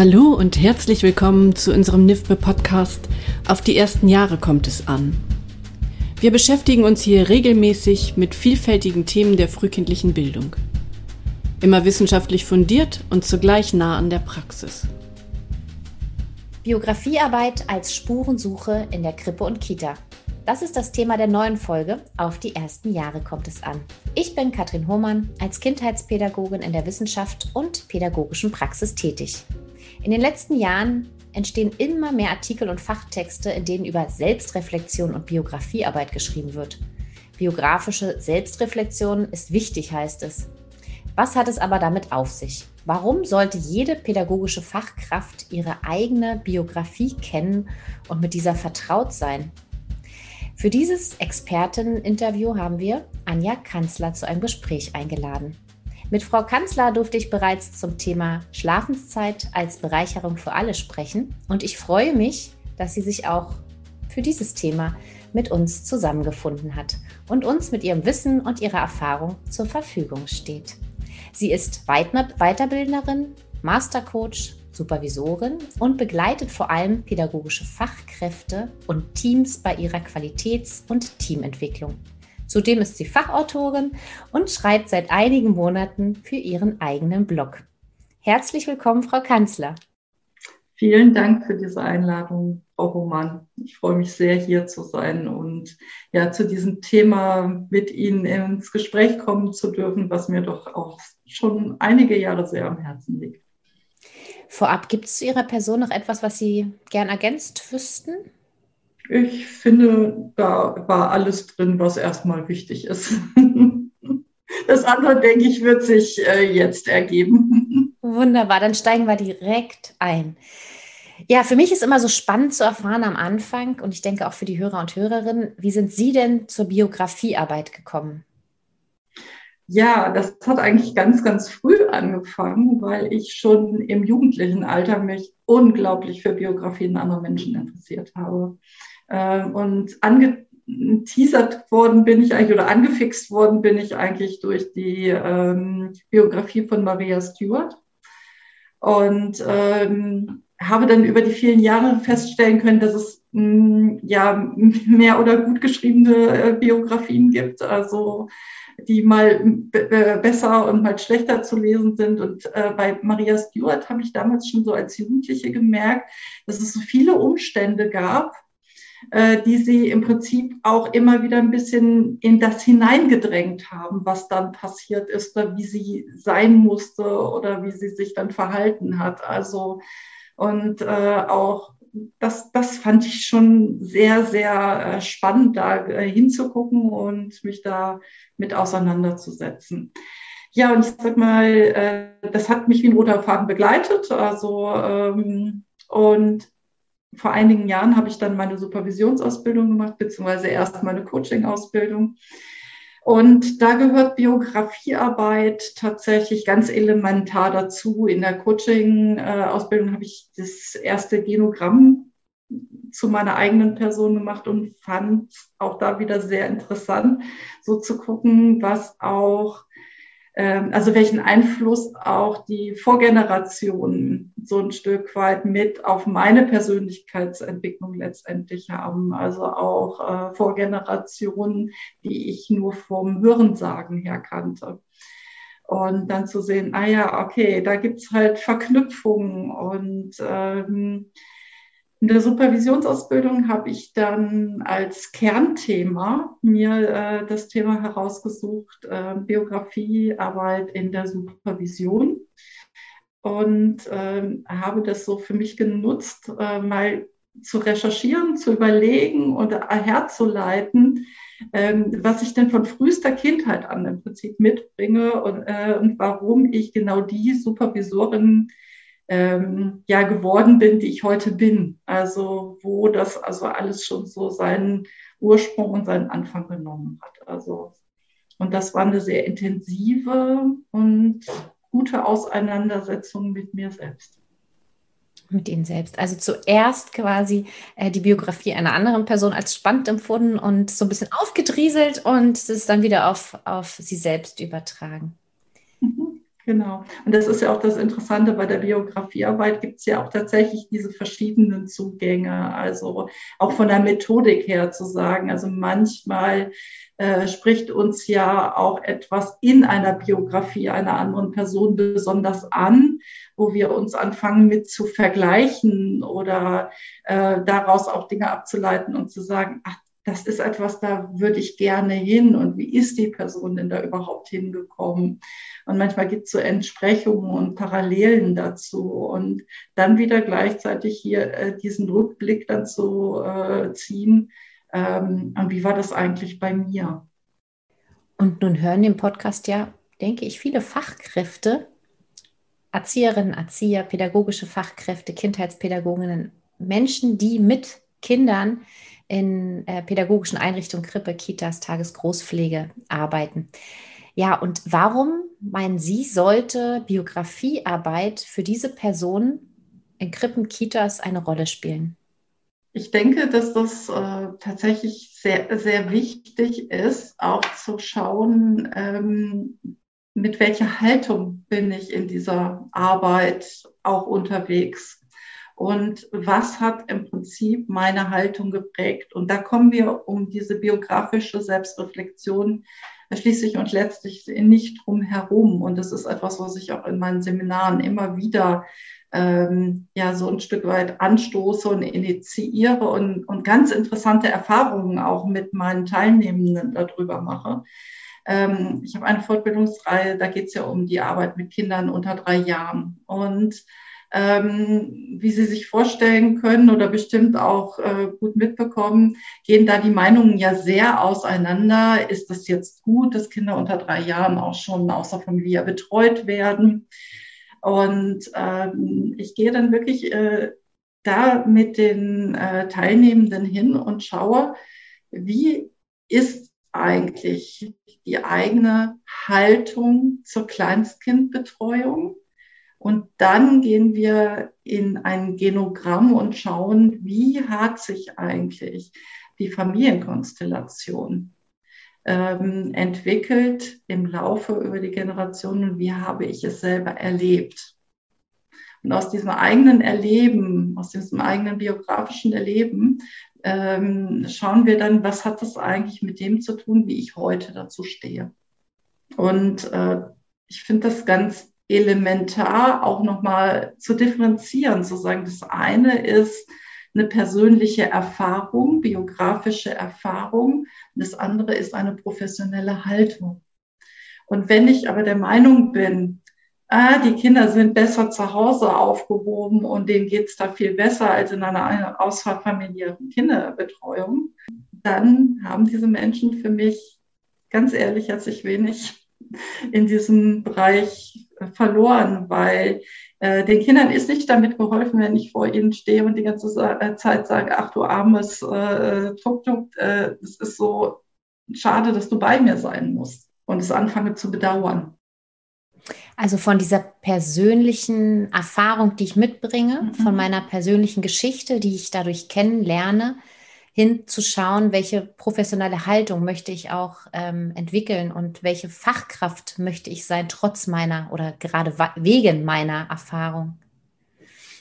Hallo und herzlich willkommen zu unserem NIFBE Podcast Auf die ersten Jahre kommt es an. Wir beschäftigen uns hier regelmäßig mit vielfältigen Themen der frühkindlichen Bildung. Immer wissenschaftlich fundiert und zugleich nah an der Praxis. Biografiearbeit als Spurensuche in der Krippe und Kita. Das ist das Thema der neuen Folge. Auf die ersten Jahre kommt es an. Ich bin Katrin Hohmann, als Kindheitspädagogin in der Wissenschaft und pädagogischen Praxis tätig. In den letzten Jahren entstehen immer mehr Artikel und Fachtexte, in denen über Selbstreflexion und Biografiearbeit geschrieben wird. Biografische Selbstreflexion ist wichtig, heißt es. Was hat es aber damit auf sich? Warum sollte jede pädagogische Fachkraft ihre eigene Biografie kennen und mit dieser vertraut sein? Für dieses Experteninterview haben wir Anja Kanzler zu einem Gespräch eingeladen. Mit Frau Kanzler durfte ich bereits zum Thema Schlafenszeit als Bereicherung für alle sprechen und ich freue mich, dass sie sich auch für dieses Thema mit uns zusammengefunden hat und uns mit ihrem Wissen und ihrer Erfahrung zur Verfügung steht. Sie ist Weiterbildnerin, Mastercoach, Supervisorin und begleitet vor allem pädagogische Fachkräfte und Teams bei ihrer Qualitäts- und Teamentwicklung. Zudem ist sie Fachautorin und schreibt seit einigen Monaten für ihren eigenen Blog. Herzlich willkommen, Frau Kanzler. Vielen Dank für diese Einladung, Frau Roman. Ich freue mich sehr, hier zu sein und ja, zu diesem Thema mit Ihnen ins Gespräch kommen zu dürfen, was mir doch auch schon einige Jahre sehr am Herzen liegt. Vorab, gibt es zu Ihrer Person noch etwas, was Sie gern ergänzt wüssten? Ich finde, da war alles drin, was erstmal wichtig ist. Das andere, denke ich, wird sich äh, jetzt ergeben. Wunderbar, dann steigen wir direkt ein. Ja, für mich ist immer so spannend zu erfahren am Anfang und ich denke auch für die Hörer und Hörerinnen, wie sind Sie denn zur Biografiearbeit gekommen? Ja, das hat eigentlich ganz, ganz früh angefangen, weil ich schon im jugendlichen Alter mich unglaublich für Biografien anderer Menschen interessiert habe. Ähm, und angeteasert worden bin ich eigentlich oder angefixt worden bin ich eigentlich durch die ähm, Biografie von Maria Stewart. Und ähm, habe dann über die vielen Jahre feststellen können, dass es mh, mm, ja mehr oder gut geschriebene äh, Biografien gibt, also die mal besser und mal schlechter zu lesen sind. Und äh, bei Maria Stewart habe ich damals schon so als Jugendliche gemerkt, dass es so viele Umstände gab, die sie im Prinzip auch immer wieder ein bisschen in das hineingedrängt haben, was dann passiert ist oder wie sie sein musste oder wie sie sich dann verhalten hat. Also und äh, auch das, das fand ich schon sehr, sehr äh, spannend, da äh, hinzugucken und mich da mit auseinanderzusetzen. Ja, und ich sag mal, äh, das hat mich wie ein roter Faden begleitet. Also ähm, und vor einigen Jahren habe ich dann meine Supervisionsausbildung gemacht, beziehungsweise erst meine Coaching-Ausbildung. Und da gehört Biografiearbeit tatsächlich ganz elementar dazu. In der Coaching-Ausbildung habe ich das erste Genogramm zu meiner eigenen Person gemacht und fand auch da wieder sehr interessant, so zu gucken, was auch also welchen Einfluss auch die Vorgenerationen so ein Stück weit mit auf meine Persönlichkeitsentwicklung letztendlich haben. Also auch äh, Vorgenerationen, die ich nur vom Hörensagen her kannte. Und dann zu sehen, ah ja, okay, da gibt's halt Verknüpfungen und ähm, in der Supervisionsausbildung habe ich dann als Kernthema mir äh, das Thema herausgesucht, äh, Biografiearbeit in der Supervision. Und äh, habe das so für mich genutzt, äh, mal zu recherchieren, zu überlegen und herzuleiten, ähm, was ich denn von frühester Kindheit an im Prinzip mitbringe und, äh, und warum ich genau die Supervisorin ähm, ja geworden bin, die ich heute bin. Also wo das also alles schon so seinen Ursprung und seinen Anfang genommen hat. Also und das war eine sehr intensive und gute Auseinandersetzung mit mir selbst. Mit Ihnen selbst. Also zuerst quasi äh, die Biografie einer anderen Person als spannend empfunden und so ein bisschen aufgedrieselt und es dann wieder auf, auf Sie selbst übertragen. Genau. Und das ist ja auch das Interessante bei der Biografiearbeit, gibt es ja auch tatsächlich diese verschiedenen Zugänge. Also auch von der Methodik her zu sagen, also manchmal äh, spricht uns ja auch etwas in einer Biografie einer anderen Person besonders an, wo wir uns anfangen mit zu vergleichen oder äh, daraus auch Dinge abzuleiten und zu sagen, ach, das ist etwas, da würde ich gerne hin und wie ist die Person denn da überhaupt hingekommen? Und manchmal gibt es so Entsprechungen und Parallelen dazu und dann wieder gleichzeitig hier äh, diesen Rückblick dann zu äh, ziehen. Ähm, und wie war das eigentlich bei mir? Und nun hören den Podcast ja, denke ich, viele Fachkräfte, Erzieherinnen, Erzieher, pädagogische Fachkräfte, Kindheitspädagoginnen, Menschen, die mit Kindern in äh, pädagogischen Einrichtungen, Krippe, Kitas, Tagesgroßpflege arbeiten. Ja, und warum, meinen Sie, sollte Biografiearbeit für diese Personen in Krippen, Kitas eine Rolle spielen? Ich denke, dass das äh, tatsächlich sehr, sehr wichtig ist, auch zu schauen, ähm, mit welcher Haltung bin ich in dieser Arbeit auch unterwegs und was hat im Prinzip meine Haltung geprägt. Und da kommen wir um diese biografische Selbstreflexion schließlich und letztlich nicht drum herum. Und das ist etwas, was ich auch in meinen Seminaren immer wieder ähm, ja so ein Stück weit anstoße und initiiere und, und ganz interessante Erfahrungen auch mit meinen Teilnehmenden darüber mache. Ähm, ich habe eine Fortbildungsreihe, da geht es ja um die Arbeit mit Kindern unter drei Jahren. Und ähm, wie Sie sich vorstellen können oder bestimmt auch äh, gut mitbekommen, gehen da die Meinungen ja sehr auseinander. Ist das jetzt gut, dass Kinder unter drei Jahren auch schon außer Familie betreut werden? Und ähm, ich gehe dann wirklich äh, da mit den äh, Teilnehmenden hin und schaue, wie ist eigentlich die eigene Haltung zur Kleinstkindbetreuung? Und dann gehen wir in ein Genogramm und schauen, wie hat sich eigentlich die Familienkonstellation ähm, entwickelt im Laufe über die Generationen wie habe ich es selber erlebt. Und aus diesem eigenen Erleben, aus diesem eigenen biografischen Erleben, ähm, schauen wir dann, was hat das eigentlich mit dem zu tun, wie ich heute dazu stehe. Und äh, ich finde das ganz elementar auch nochmal zu differenzieren, zu sagen, das eine ist eine persönliche Erfahrung, biografische Erfahrung, das andere ist eine professionelle Haltung. Und wenn ich aber der Meinung bin, ah, die Kinder sind besser zu Hause aufgehoben und denen geht's da viel besser als in einer außerfamiliären Kinderbetreuung, dann haben diese Menschen für mich ganz ehrlich herzlich wenig in diesem Bereich verloren, weil äh, den Kindern ist nicht damit geholfen, wenn ich vor ihnen stehe und die ganze äh, Zeit sage, ach du armes äh, Tuk-Tuk, äh, es ist so schade, dass du bei mir sein musst und es anfange zu bedauern. Also von dieser persönlichen Erfahrung, die ich mitbringe, mhm. von meiner persönlichen Geschichte, die ich dadurch kennenlerne, hinzuschauen, welche professionelle Haltung möchte ich auch ähm, entwickeln und welche Fachkraft möchte ich sein, trotz meiner oder gerade wegen meiner Erfahrung.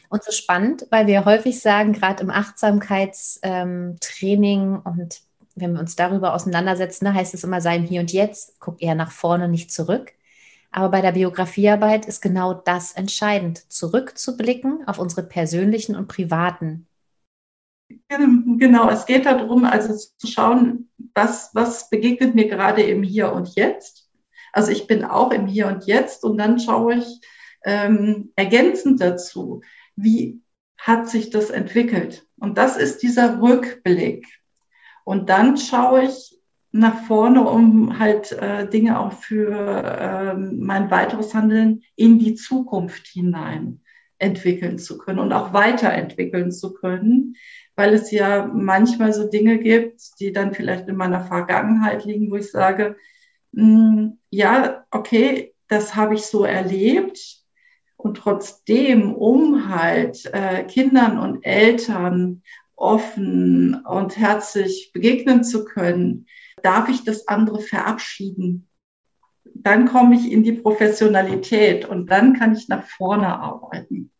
Und so spannend, weil wir häufig sagen, gerade im Achtsamkeitstraining ähm, und wenn wir uns darüber auseinandersetzen, da heißt es immer, sei im Hier und Jetzt, guck eher nach vorne, nicht zurück. Aber bei der Biografiearbeit ist genau das entscheidend, zurückzublicken auf unsere persönlichen und privaten Genau, es geht darum, also zu schauen, was, was begegnet mir gerade im Hier und Jetzt. Also ich bin auch im Hier und Jetzt und dann schaue ich ähm, ergänzend dazu, wie hat sich das entwickelt. Und das ist dieser Rückblick. Und dann schaue ich nach vorne, um halt äh, Dinge auch für äh, mein weiteres Handeln in die Zukunft hinein entwickeln zu können und auch weiterentwickeln zu können weil es ja manchmal so Dinge gibt, die dann vielleicht in meiner Vergangenheit liegen, wo ich sage, mh, hm, ja, okay, das habe ich so erlebt. Und trotzdem, um halt äh, Kindern und Eltern offen und herzlich begegnen zu können, darf ich das andere verabschieden. dann komme ich in die Professionalität und dann kann ich nach vorne arbeiten.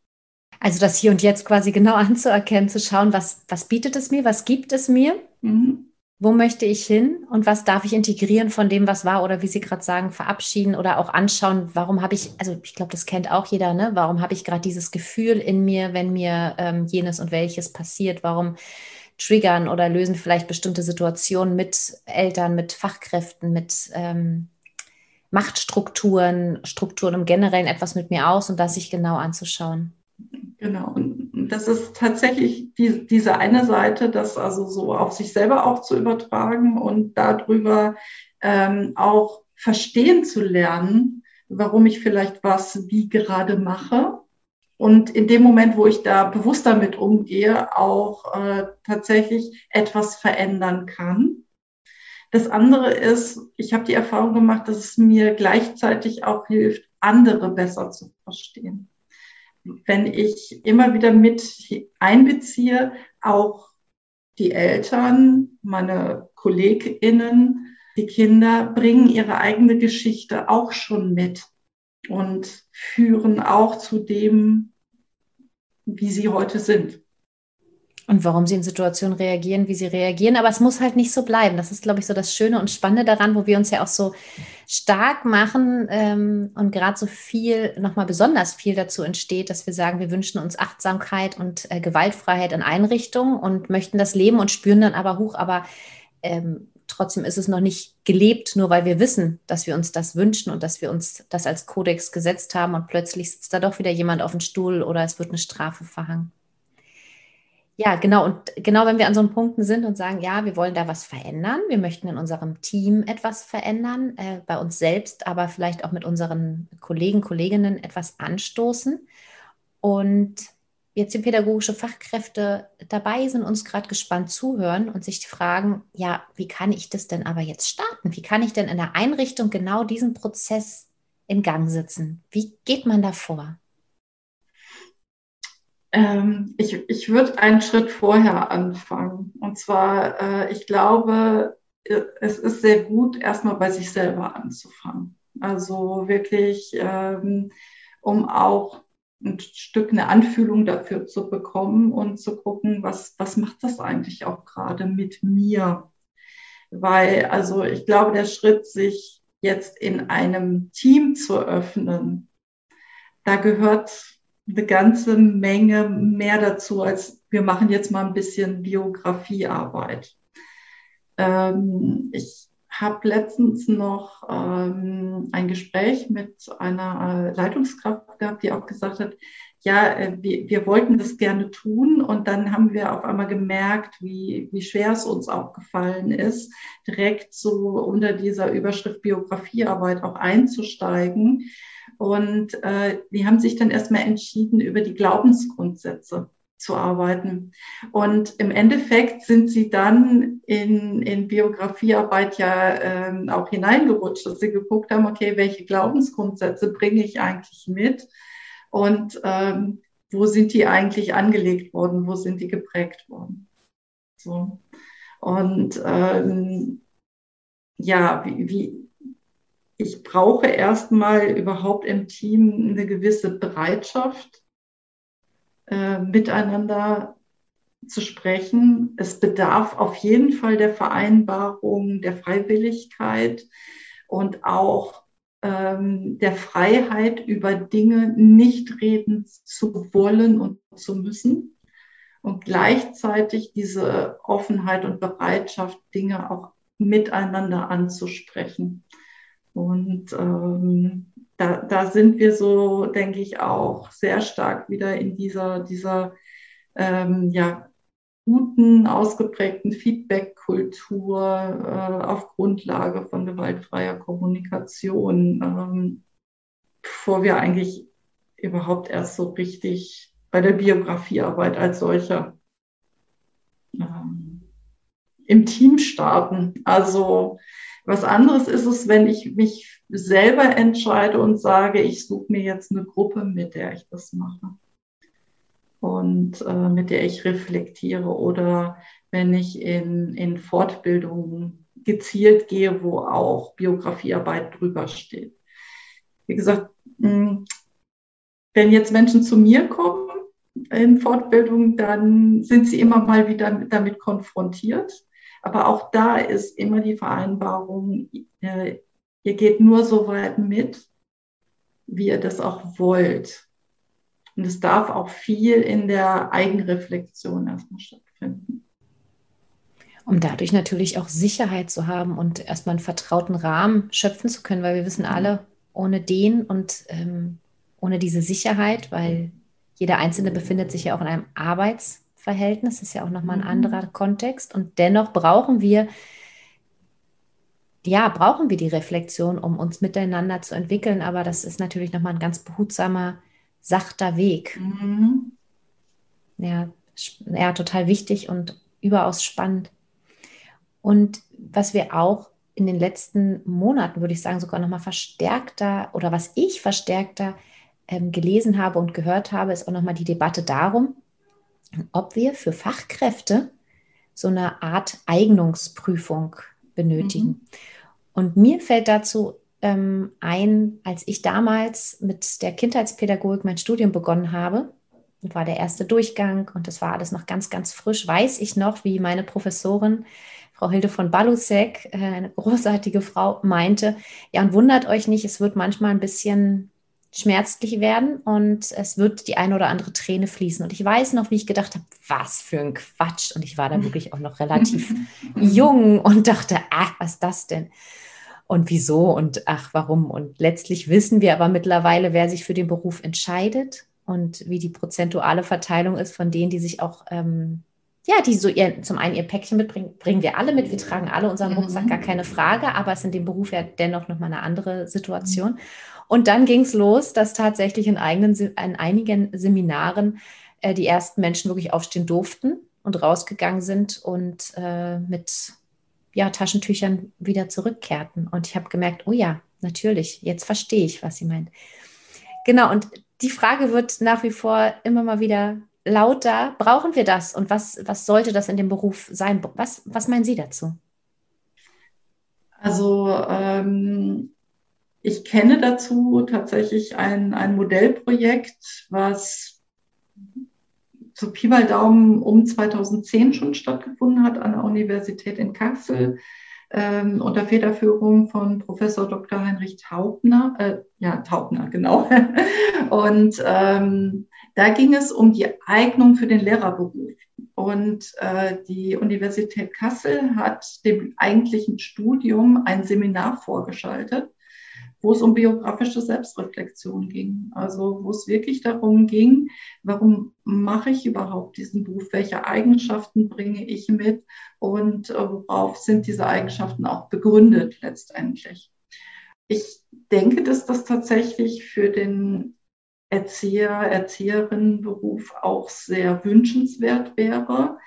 Also das Hier und Jetzt quasi genau anzuerkennen, zu schauen, was, was bietet es mir, was gibt es mir, mhm. wo möchte ich hin und was darf ich integrieren von dem, was war oder wie Sie gerade sagen, verabschieden oder auch anschauen, warum habe ich, also ich glaube, das kennt auch jeder, ne? warum habe ich gerade dieses Gefühl in mir, wenn mir ähm, jenes und welches passiert, warum triggern oder lösen vielleicht bestimmte Situationen mit Eltern, mit Fachkräften, mit ähm, Machtstrukturen, Strukturen im Generellen etwas mit mir aus und das sich genau anzuschauen. Genau, und das ist tatsächlich die, diese eine Seite, das also so auf sich selber auch zu übertragen und darüber ähm, auch verstehen zu lernen, warum ich vielleicht was wie gerade mache. Und in dem Moment, wo ich da bewusst damit umgehe, auch äh, tatsächlich etwas verändern kann. Das andere ist, ich habe die Erfahrung gemacht, dass es mir gleichzeitig auch hilft, andere besser zu verstehen wenn ich immer wieder mit einbeziehe, auch die Eltern, meine KollegInnen, die Kinder bringen ihre eigene Geschichte auch schon mit und führen auch zu dem, wie sie heute sind und warum sie in Situationen reagieren, wie sie reagieren. Aber es muss halt nicht so bleiben. Das ist, glaube ich, so das Schöne und Spannende daran, wo wir uns ja auch so stark machen ähm, und gerade so viel, nochmal besonders viel dazu entsteht, dass wir sagen, wir wünschen uns Achtsamkeit und äh, Gewaltfreiheit in Einrichtungen und möchten das leben und spüren dann aber hoch, aber ähm, trotzdem ist es noch nicht gelebt, nur weil wir wissen, dass wir uns das wünschen und dass wir uns das als Kodex gesetzt haben und plötzlich sitzt da doch wieder jemand auf dem Stuhl oder es wird eine Strafe verhangen. Ja, genau. Und genau, wenn wir an so einem Punkten sind und sagen, ja, wir wollen da was verändern, wir möchten in unserem Team etwas verändern, äh, bei uns selbst, aber vielleicht auch mit unseren Kollegen, Kolleginnen etwas anstoßen. Und jetzt die pädagogische Fachkräfte dabei sind, uns gerade gespannt zuhören und sich fragen, ja, wie kann ich das denn aber jetzt starten? Wie kann ich denn in der Einrichtung genau diesen Prozess in Gang setzen? Wie geht man da vor? Ähm, ich ich würde einen Schritt vorher anfangen. Und zwar, äh, ich glaube, es ist sehr gut, erstmal bei sich selber anzufangen. Also wirklich, ähm, um auch ein Stück eine Anfühlung dafür zu bekommen und zu gucken, was, was macht das eigentlich auch gerade mit mir? Weil, also ich glaube, der Schritt, sich jetzt in einem Team zu öffnen, da gehört eine ganze Menge mehr dazu, als wir machen jetzt mal ein bisschen Biografiearbeit. Ähm, ich habe letztens noch ähm, ein Gespräch mit einer Leitungskraft gehabt, die auch gesagt hat, ja, äh, wir, wir wollten das gerne tun. Und dann haben wir auf einmal gemerkt, wie, wie schwer es uns auch gefallen ist, direkt so unter dieser Überschrift Biografiearbeit auch einzusteigen, und äh, die haben sich dann erstmal entschieden, über die Glaubensgrundsätze zu arbeiten. Und im Endeffekt sind sie dann in, in Biografiearbeit ja ähm, auch hineingerutscht, dass sie geguckt haben, okay, welche Glaubensgrundsätze bringe ich eigentlich mit und ähm, wo sind die eigentlich angelegt worden, wo sind die geprägt worden. So. Und ähm, ja, wie, wie, ich brauche erstmal überhaupt im Team eine gewisse Bereitschaft, äh, miteinander zu sprechen. Es bedarf auf jeden Fall der Vereinbarung, der Freiwilligkeit und auch ähm, der Freiheit, über Dinge nicht reden zu wollen und zu müssen. Und gleichzeitig diese Offenheit und Bereitschaft, Dinge auch miteinander anzusprechen. Und ähm, da, da sind wir so, denke ich, auch sehr stark wieder in dieser, dieser ähm, ja, guten, ausgeprägten Feedback-Kultur äh, auf Grundlage von gewaltfreier Kommunikation, ähm, bevor wir eigentlich überhaupt erst so richtig bei der Biografiearbeit als solcher ähm, im Team starten. Also was anderes ist es, wenn ich mich selber entscheide und sage, ich suche mir jetzt eine Gruppe, mit der ich das mache und äh, mit der ich reflektiere oder wenn ich in, in Fortbildungen gezielt gehe, wo auch Biografiearbeit drüber steht. Wie gesagt, hm, wenn jetzt Menschen zu mir kommen in Fortbildung, dann sind sie immer mal wieder damit konfrontiert. Aber auch da ist immer die Vereinbarung, äh, ihr geht nur so weit mit, wie ihr das auch wollt. Und es darf auch viel in der Eigenreflexion erstmal stattfinden. Um dadurch natürlich auch Sicherheit zu haben und erstmal einen vertrauten Rahmen schöpfen zu können, weil wir wissen alle, ohne den und ähm, ohne diese Sicherheit, weil jeder Einzelne befindet sich ja auch in einem Arbeitsverhältnis, das ist ja auch nochmal ein mhm. anderer Kontext. Und dennoch brauchen wir, ja, brauchen wir die Reflexion, um uns miteinander zu entwickeln. Aber das ist natürlich nochmal ein ganz behutsamer, sachter Weg. Mhm. Ja, ja, total wichtig und überaus spannend. Und was wir auch in den letzten Monaten, würde ich sagen, sogar nochmal verstärkter oder was ich verstärkter ähm, gelesen habe und gehört habe, ist auch nochmal die Debatte darum, ob wir für Fachkräfte so eine Art Eignungsprüfung benötigen. Mhm. Und mir fällt dazu ähm, ein, als ich damals mit der Kindheitspädagogik mein Studium begonnen habe, war der erste Durchgang und das war alles noch ganz, ganz frisch, weiß ich noch, wie meine Professorin Frau Hilde von Balusek, äh, eine großartige Frau, meinte, ja, und wundert euch nicht, es wird manchmal ein bisschen schmerzlich werden und es wird die eine oder andere Träne fließen. Und ich weiß noch, wie ich gedacht habe, was für ein Quatsch. Und ich war da wirklich auch noch relativ jung und dachte, ach, was ist das denn? Und wieso und ach, warum? Und letztlich wissen wir aber mittlerweile, wer sich für den Beruf entscheidet und wie die prozentuale Verteilung ist von denen, die sich auch ähm, ja, die so ihr, zum einen ihr Päckchen mitbringen, bringen wir alle mit. Wir tragen alle unseren Rucksack, gar keine Frage, aber es ist in dem Beruf ja dennoch nochmal eine andere Situation. Und dann ging es los, dass tatsächlich in, eigenen, in einigen Seminaren äh, die ersten Menschen wirklich aufstehen durften und rausgegangen sind und äh, mit ja, Taschentüchern wieder zurückkehrten. Und ich habe gemerkt, oh ja, natürlich, jetzt verstehe ich, was sie meint. Genau, und die Frage wird nach wie vor immer mal wieder lauter, brauchen wir das und was, was sollte das in dem Beruf sein? Was, was meinen Sie dazu? Also ähm, ich kenne dazu tatsächlich ein, ein Modellprojekt, was zu Pi mal Daumen um 2010 schon stattgefunden hat an der Universität in Kassel ähm, unter Federführung von Professor Dr. Heinrich Taubner, äh, ja, Taubner, genau. Und ähm, da ging es um die Eignung für den Lehrerberuf. Und äh, die Universität Kassel hat dem eigentlichen Studium ein Seminar vorgeschaltet, wo es um biografische Selbstreflexion ging. Also wo es wirklich darum ging, warum mache ich überhaupt diesen Beruf? Welche Eigenschaften bringe ich mit? Und äh, worauf sind diese Eigenschaften auch begründet letztendlich? Ich denke, dass das tatsächlich für den Erzieher, Erzieherinnenberuf auch sehr wünschenswert wäre,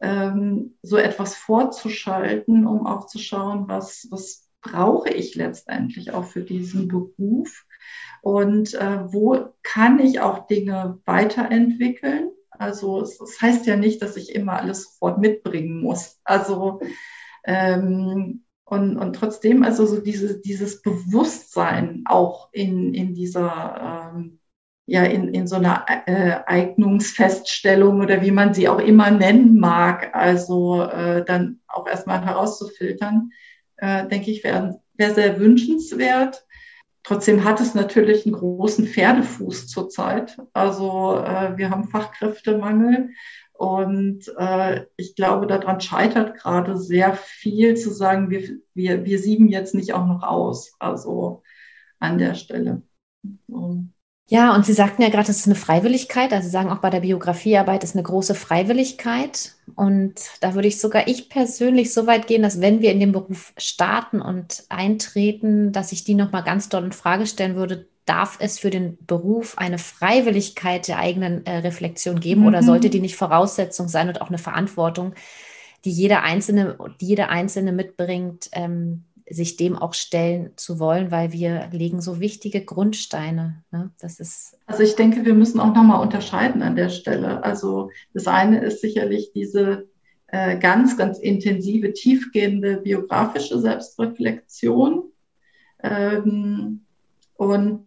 ähm, so etwas vorzuschalten, um auch zu schauen, was, was brauche ich letztendlich auch für diesen Beruf und äh, wo kann ich auch Dinge weiterentwickeln. Also es, es, heißt ja nicht, dass ich immer alles sofort mitbringen muss. Also ähm, und, und trotzdem also so diese, dieses Bewusstsein auch in, in dieser ähm, ja in, in so einer äh, Eignungsfeststellung oder wie man sie auch immer nennen mag, also äh, dann auch erstmal herauszufiltern, äh, denke ich, wäre wär sehr wünschenswert. Trotzdem hat es natürlich einen großen Pferdefuß zurzeit. Also äh, wir haben Fachkräftemangel und äh, ich glaube, daran scheitert gerade sehr viel zu sagen, wir, wir, wir sieben jetzt nicht auch noch aus. Also an der Stelle. So. Ja, und Sie sagten ja gerade, es ist eine Freiwilligkeit. Also Sie sagen auch bei der Biografiearbeit ist eine große Freiwilligkeit. Und da würde ich sogar ich persönlich so weit gehen, dass wenn wir in den Beruf starten und eintreten, dass ich die nochmal ganz doll in Frage stellen würde, darf es für den Beruf eine Freiwilligkeit der eigenen äh, Reflexion geben mhm. oder sollte die nicht Voraussetzung sein und auch eine Verantwortung, die jeder Einzelne, die jeder Einzelne mitbringt, ähm, sich dem auch stellen zu wollen, weil wir legen so wichtige Grundsteine. Ne? Das ist also ich denke, wir müssen auch nochmal unterscheiden an der Stelle. Also das eine ist sicherlich diese äh, ganz, ganz intensive, tiefgehende biografische Selbstreflexion. Ähm, und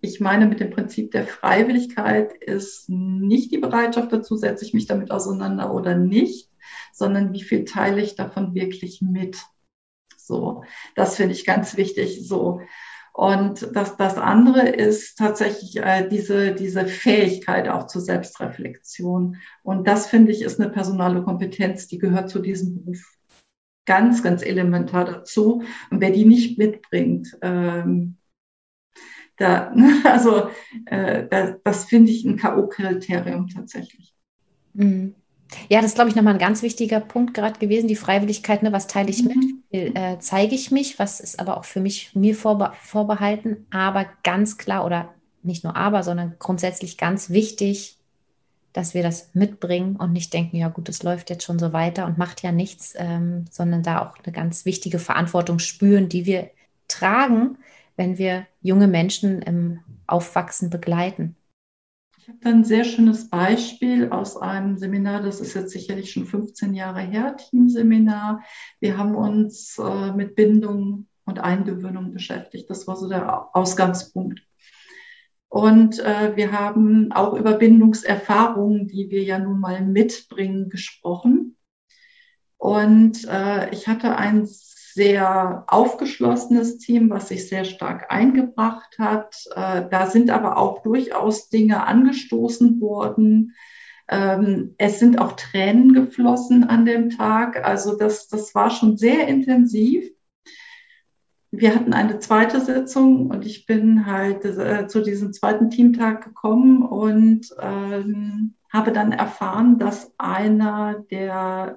ich meine, mit dem Prinzip der Freiwilligkeit ist nicht die Bereitschaft dazu, setze ich mich damit auseinander oder nicht, sondern wie viel teile ich davon wirklich mit. So, das finde ich ganz wichtig. So. Und das, das andere ist tatsächlich äh, diese, diese Fähigkeit auch zur Selbstreflexion. Und das finde ich ist eine personale Kompetenz, die gehört zu diesem Beruf ganz, ganz elementar dazu. Und wer die nicht mitbringt, ähm, da, also äh, das, das finde ich ein K.O.-Kriterium tatsächlich. Mhm. Ja, das ist, glaube ich, nochmal ein ganz wichtiger Punkt gerade gewesen, die Freiwilligkeit. Ne? Was teile ich mit? Mhm. Äh, zeige ich mich? Was ist aber auch für mich mir vorbe vorbehalten? Aber ganz klar oder nicht nur aber, sondern grundsätzlich ganz wichtig, dass wir das mitbringen und nicht denken, ja gut, es läuft jetzt schon so weiter und macht ja nichts, ähm, sondern da auch eine ganz wichtige Verantwortung spüren, die wir tragen, wenn wir junge Menschen im Aufwachsen begleiten. Ich habe ein sehr schönes Beispiel aus einem Seminar, das ist jetzt sicherlich schon 15 Jahre her, Teamseminar. Wir haben uns äh, mit Bindung und Eingewöhnung beschäftigt. Das war so der Ausgangspunkt. Und äh, wir haben auch über Bindungserfahrungen, die wir ja nun mal mitbringen, gesprochen. Und äh, ich hatte ein sehr aufgeschlossenes Team, was sich sehr stark eingebracht hat. Äh, da sind aber auch durchaus Dinge angestoßen worden. Ähm, es sind auch Tränen geflossen an dem Tag. Also das, das war schon sehr intensiv. Wir hatten eine zweite Sitzung und ich bin halt äh, zu diesem zweiten Teamtag gekommen und ähm, habe dann erfahren, dass einer der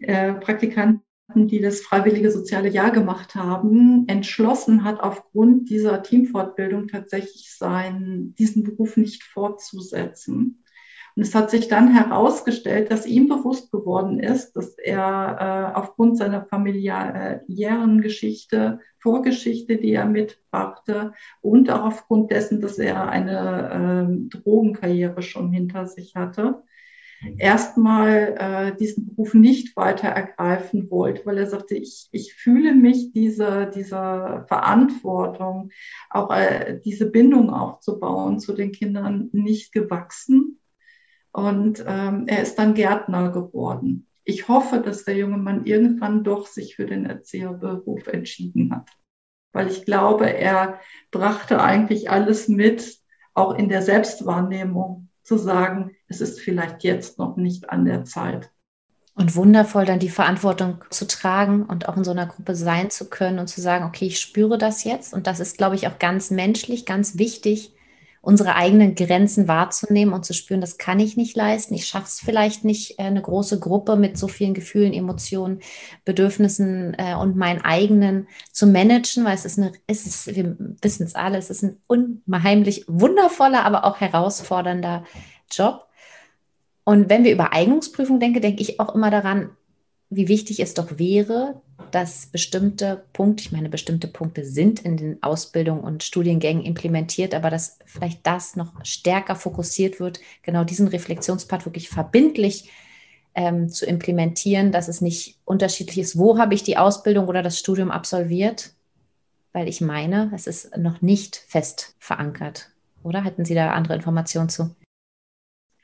äh, Praktikanten die das freiwillige soziale Jahr gemacht haben, entschlossen hat, aufgrund dieser Teamfortbildung tatsächlich seinen, diesen Beruf nicht fortzusetzen. Und es hat sich dann herausgestellt, dass ihm bewusst geworden ist, dass er äh, aufgrund seiner familiären Geschichte, Vorgeschichte, die er mitbrachte und auch aufgrund dessen, dass er eine äh, Drogenkarriere schon hinter sich hatte, erstmal äh, diesen Beruf nicht weiter ergreifen wollte, weil er sagte, ich, ich fühle mich dieser, dieser Verantwortung, auch äh, diese Bindung aufzubauen zu den Kindern nicht gewachsen. Und ähm, er ist dann Gärtner geworden. Ich hoffe, dass der junge Mann irgendwann doch sich für den Erzieherberuf entschieden hat, weil ich glaube, er brachte eigentlich alles mit, auch in der Selbstwahrnehmung zu sagen, es ist vielleicht jetzt noch nicht an der Zeit. Und wundervoll dann die Verantwortung zu tragen und auch in so einer Gruppe sein zu können und zu sagen, okay, ich spüre das jetzt. Und das ist, glaube ich, auch ganz menschlich, ganz wichtig, unsere eigenen Grenzen wahrzunehmen und zu spüren, das kann ich nicht leisten. Ich schaffe es vielleicht nicht, äh, eine große Gruppe mit so vielen Gefühlen, Emotionen, Bedürfnissen äh, und meinen eigenen zu managen, weil es ist eine, es ist, wir wissen es alle, es ist ein unheimlich wundervoller, aber auch herausfordernder Job. Und wenn wir über Eignungsprüfung denken, denke ich auch immer daran, wie wichtig es doch wäre, dass bestimmte Punkte, ich meine, bestimmte Punkte sind in den Ausbildungen und Studiengängen implementiert, aber dass vielleicht das noch stärker fokussiert wird, genau diesen Reflexionspart wirklich verbindlich ähm, zu implementieren, dass es nicht unterschiedlich ist, wo habe ich die Ausbildung oder das Studium absolviert, weil ich meine, es ist noch nicht fest verankert. Oder hätten Sie da andere Informationen zu?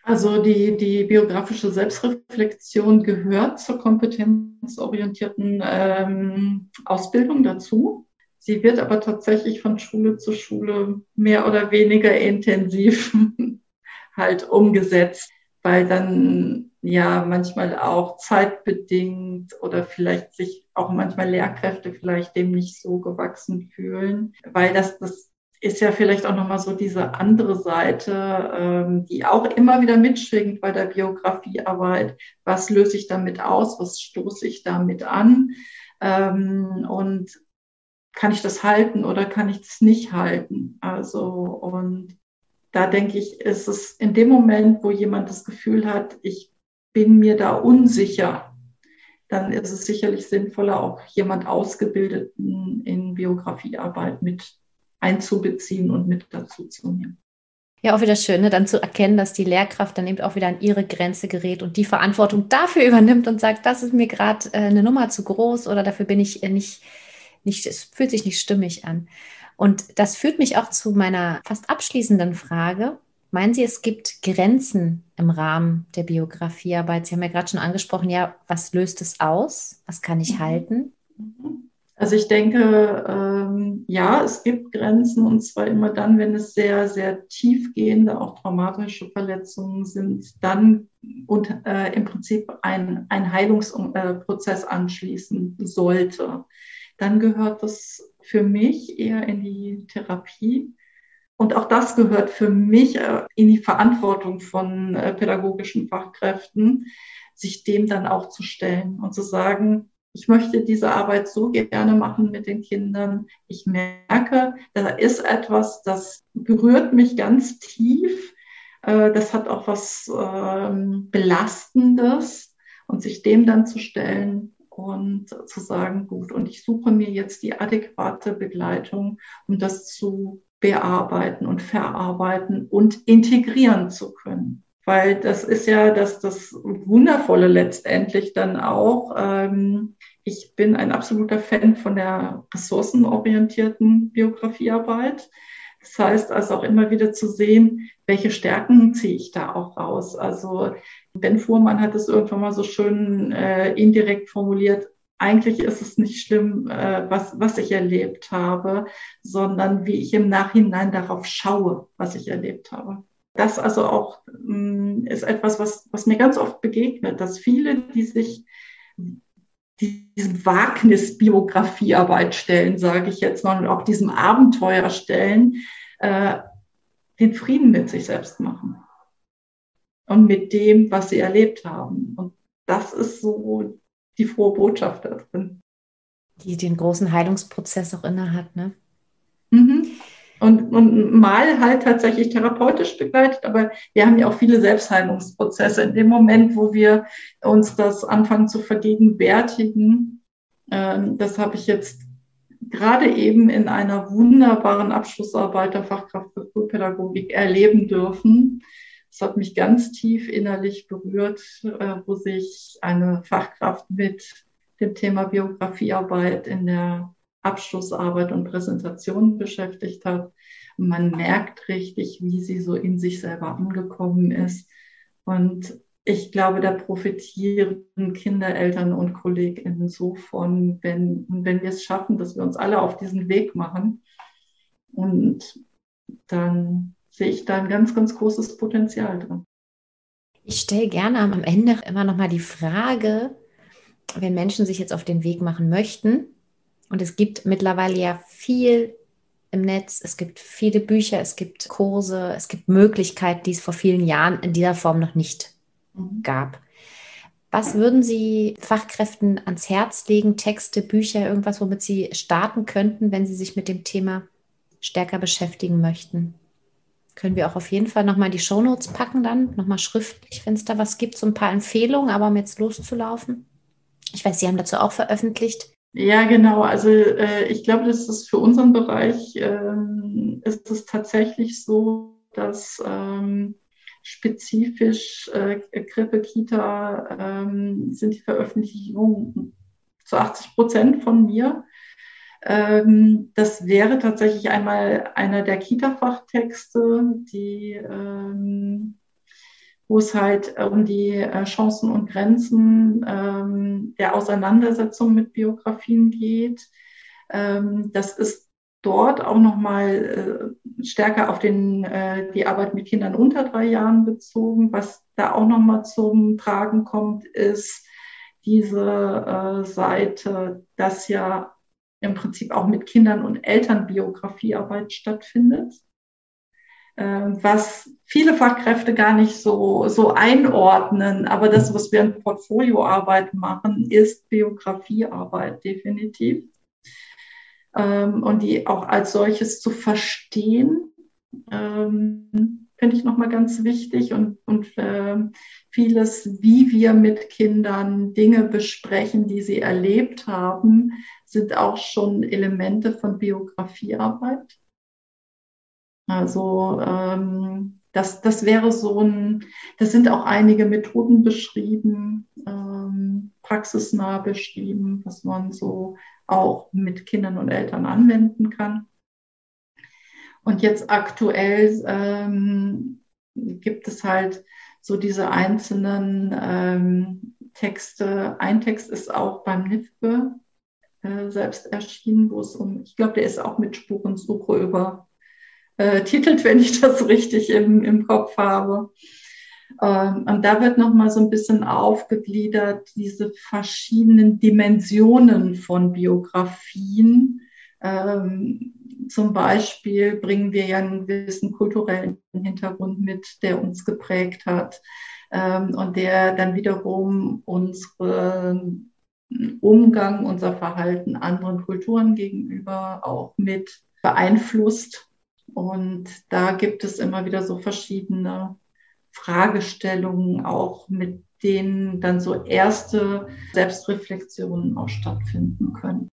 Also die, die biografische Selbstreflexion gehört zur kompetenzorientierten ähm, Ausbildung dazu. Sie wird aber tatsächlich von Schule zu Schule mehr oder weniger intensiv halt umgesetzt, weil dann ja manchmal auch zeitbedingt oder vielleicht sich auch manchmal Lehrkräfte vielleicht dem nicht so gewachsen fühlen, weil das, das ist ja vielleicht auch nochmal so diese andere Seite, ähm, die auch immer wieder mitschwingt bei der Biografiearbeit. Was löse ich damit aus? Was stoße ich damit an? Ähm, und kann ich das halten oder kann ich es nicht halten? Also, und da denke ich, ist es in dem Moment, wo jemand das Gefühl hat, ich bin mir da unsicher, dann ist es sicherlich sinnvoller, auch jemand Ausgebildeten in Biografiearbeit mit einzubeziehen und mit dazu zu nehmen. Ja, auch wieder schön, ne? dann zu erkennen, dass die Lehrkraft dann eben auch wieder an ihre Grenze gerät und die Verantwortung dafür übernimmt und sagt, das ist mir gerade äh, eine Nummer zu groß oder dafür bin ich äh, nicht, nicht, es fühlt sich nicht stimmig an. Und das führt mich auch zu meiner fast abschließenden Frage. Meinen Sie, es gibt Grenzen im Rahmen der Biografiearbeit? Sie haben ja gerade schon angesprochen, ja, was löst es aus? Was kann ich mhm. halten? Mhm. Also ich denke, ähm, ja, es gibt Grenzen und zwar immer dann, wenn es sehr, sehr tiefgehende, auch traumatische Verletzungen sind, dann und äh, im Prinzip ein, ein Heilungsprozess anschließen sollte. Dann gehört das für mich eher in die Therapie. Und auch das gehört für mich äh, in die Verantwortung von äh, pädagogischen Fachkräften, sich dem dann auch zu stellen und zu sagen, ich möchte diese Arbeit so gerne machen mit den Kindern. Ich merke, da ist etwas, das berührt mich ganz tief. Äh, das hat auch was ähm, Belastendes und sich dem dann zu stellen und zu sagen, gut, und ich suche mir jetzt die adäquate Begleitung, um das zu bearbeiten und verarbeiten und integrieren zu können. Weil das ist ja das, das Wundervolle letztendlich dann auch. Ähm, ich bin ein absoluter Fan von der ressourcenorientierten Biografiearbeit. Das heißt also auch immer wieder zu sehen, welche Stärken ziehe ich da auch raus. Also Ben Fuhrmann hat es irgendwann mal so schön äh, indirekt formuliert. Eigentlich ist es nicht schlimm, äh, was, was ich erlebt habe, sondern wie ich im Nachhinein darauf schaue, was ich erlebt habe. Das also auch mm, ist etwas, was, was mir ganz oft begegnet, dass viele, die sich diesem Wagnis Biografiearbeit stellen, sage ich jetzt mal, und auch diesem Abenteuer stellen, äh, den Frieden mit sich selbst machen und mit dem, was sie erlebt haben. Und das ist so die frohe Botschaft da drin. Die den großen Heilungsprozess auch inne hat, ne? Mhm. Und, und mal halt tatsächlich therapeutisch begleitet, aber wir haben ja auch viele Selbstheilungsprozesse. In dem Moment, wo wir uns das anfangen zu vergegenwärtigen, ähm, das habe ich jetzt gerade eben in einer wunderbaren Abschlussarbeit der Fachkraft für Frühpädagogik erleben dürfen, es hat mich ganz tief innerlich berührt, äh, wo sich eine Fachkraft mit dem Thema Biografiearbeit in der Abschlussarbeit und Präsentation beschäftigt hat. Man merkt richtig, wie sie so in sich selber angekommen ist. Und ich glaube, da profitieren Kinder, Eltern und KollegInnen so von, wenn, wenn wir es schaffen, dass wir uns alle auf diesen Weg machen. Und dann sehe ich da ein ganz, ganz großes Potenzial drin. Ich stelle gerne am Ende immer noch mal die Frage, wenn Menschen sich jetzt auf den Weg machen möchten, und es gibt mittlerweile ja viel im Netz, es gibt viele Bücher, es gibt Kurse, es gibt Möglichkeiten, die es vor vielen Jahren in dieser Form noch nicht mhm. gab. Was würden Sie Fachkräften ans Herz legen, Texte, Bücher, irgendwas, womit Sie starten könnten, wenn Sie sich mit dem Thema stärker beschäftigen möchten? Können wir auch auf jeden Fall nochmal die Shownotes packen dann, nochmal schriftlich, wenn es da was gibt, so ein paar Empfehlungen, aber um jetzt loszulaufen. Ich weiß, Sie haben dazu auch veröffentlicht. Ja, genau. Also äh, ich glaube, das ist für unseren Bereich ähm, ist es tatsächlich so, dass ähm, spezifisch äh, Krippe, Kita ähm, sind die Veröffentlichungen zu 80 Prozent von mir. Ähm, das wäre tatsächlich einmal einer der Kita-Fachtexte, die, ähm, wo es halt um die äh, Chancen und Grenzen ähm, der Auseinandersetzung mit Biografien geht. das ist dort auch nochmal äh, stärker auf den, äh, die Arbeit mit Kindern unter drei Jahren bezogen. Was da auch nochmal zum Tragen kommt, ist diese Seite, dass ja im Prinzip auch mit Kindern und Eltern Biografiearbeit stattfindet, ähm, was viele Fachkräfte gar nicht so, so einordnen. Aber das, was wir in Portfolioarbeit machen, ist Biografiearbeit definitiv. Ähm, und die auch als solches zu verstehen, ähm, finde ich nochmal ganz wichtig und, und vieles, wie wir mit Kindern Dinge besprechen, die sie erlebt haben, sind auch schon Elemente von Biografiearbeit. Also ähm, das, das wäre so ein, das sind auch einige Methoden beschrieben, ähm, praxisnah beschrieben, was man so auch mit Kindern und Eltern anwenden kann. Und jetzt aktuell ähm, gibt es halt so diese einzelnen ähm, Texte. Ein Text ist auch beim NIFBE äh, selbst erschienen, wo es um, ich glaube, der ist auch mit Spurensuche übertitelt, äh, wenn ich das richtig im, im Kopf habe. Ähm, und da wird nochmal so ein bisschen aufgegliedert, diese verschiedenen Dimensionen von Biografien. Ähm, zum Beispiel bringen wir ja einen gewissen kulturellen Hintergrund mit, der uns geprägt hat ähm, und der dann wiederum unseren Umgang, unser Verhalten anderen Kulturen gegenüber auch mit beeinflusst. Und da gibt es immer wieder so verschiedene Fragestellungen, auch mit denen dann so erste Selbstreflexionen auch stattfinden können.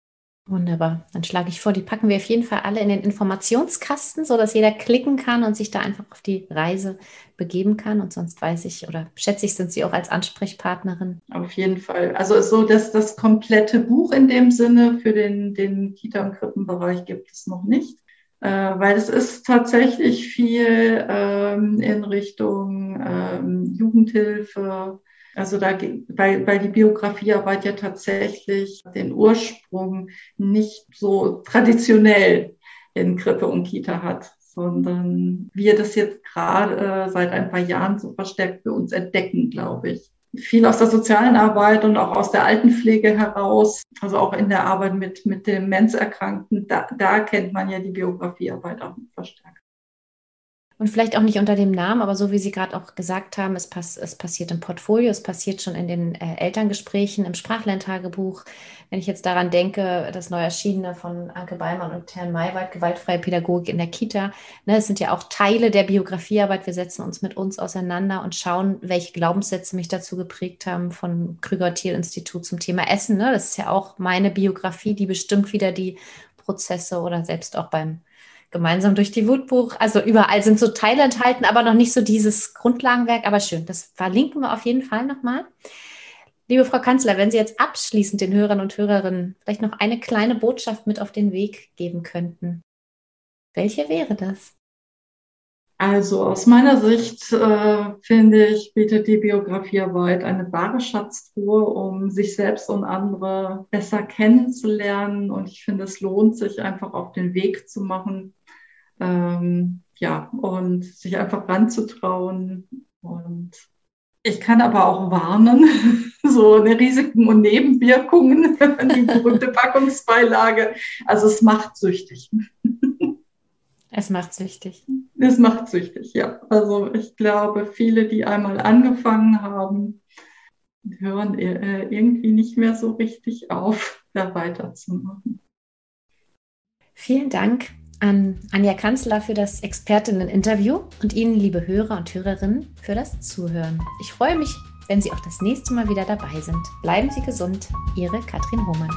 Wunderbar. Dann schlage ich vor, die packen wir auf jeden Fall alle in den Informationskasten, sodass jeder klicken kann und sich da einfach auf die Reise begeben kann. Und sonst weiß ich oder schätze ich, sind Sie auch als Ansprechpartnerin. Auf jeden Fall. Also so, dass das komplette Buch in dem Sinne für den, den Kita- und Krippenbereich gibt es noch nicht. Äh, weil es ist tatsächlich viel ähm, in Richtung ähm, Jugendhilfe, also da, weil, weil die Biografiearbeit ja tatsächlich den Ursprung nicht so traditionell in Krippe und Kita hat, sondern wir das jetzt gerade äh, seit ein paar Jahren so verstärkt für uns entdecken, glaube ich. Viel aus der sozialen Arbeit und auch aus der Altenpflege heraus, also auch in der Arbeit mit, mit Demenzerkrankten, da, da kennt man ja die Biografiearbeit auch verstärkt. Und vielleicht auch nicht unter dem Namen, aber so wie Sie gerade auch gesagt haben, es, pass es passiert im Portfolio, es passiert schon in den äh, Elterngesprächen, im Sprachlerntagebuch. Wenn ich jetzt daran denke, das neu erschienene von Anke Beimann und Herrn Maywald, gewaltfreie Pädagogik in der Kita, ne, es sind ja auch Teile der Biografiearbeit. Wir setzen uns mit uns auseinander und schauen, welche Glaubenssätze mich dazu geprägt haben von Krüger-Thiel-Institut zum Thema Essen. Ne? Das ist ja auch meine Biografie, die bestimmt wieder die Prozesse oder selbst auch beim gemeinsam durch die Wutbuch. Also überall sind so Teile enthalten, aber noch nicht so dieses Grundlagenwerk. Aber schön, das verlinken wir auf jeden Fall nochmal. Liebe Frau Kanzler, wenn Sie jetzt abschließend den Hörern und Hörerinnen vielleicht noch eine kleine Botschaft mit auf den Weg geben könnten, welche wäre das? Also aus meiner Sicht äh, finde ich, bietet die Biografiearbeit eine wahre Schatztruhe, um sich selbst und andere besser kennenzulernen. Und ich finde, es lohnt sich einfach auf den Weg zu machen, ähm, ja, und sich einfach ranzutrauen. Und ich kann aber auch warnen, so eine Risiken und Nebenwirkungen, die berühmte Packungsbeilage. Also es macht süchtig. Es macht süchtig. Es macht süchtig, ja. Also ich glaube, viele, die einmal angefangen haben, hören äh, irgendwie nicht mehr so richtig auf, da weiterzumachen. Vielen Dank an Anja Kanzler für das Expertinnen-Interview und Ihnen, liebe Hörer und Hörerinnen, für das Zuhören. Ich freue mich, wenn Sie auch das nächste Mal wieder dabei sind. Bleiben Sie gesund, Ihre Katrin Hohmann.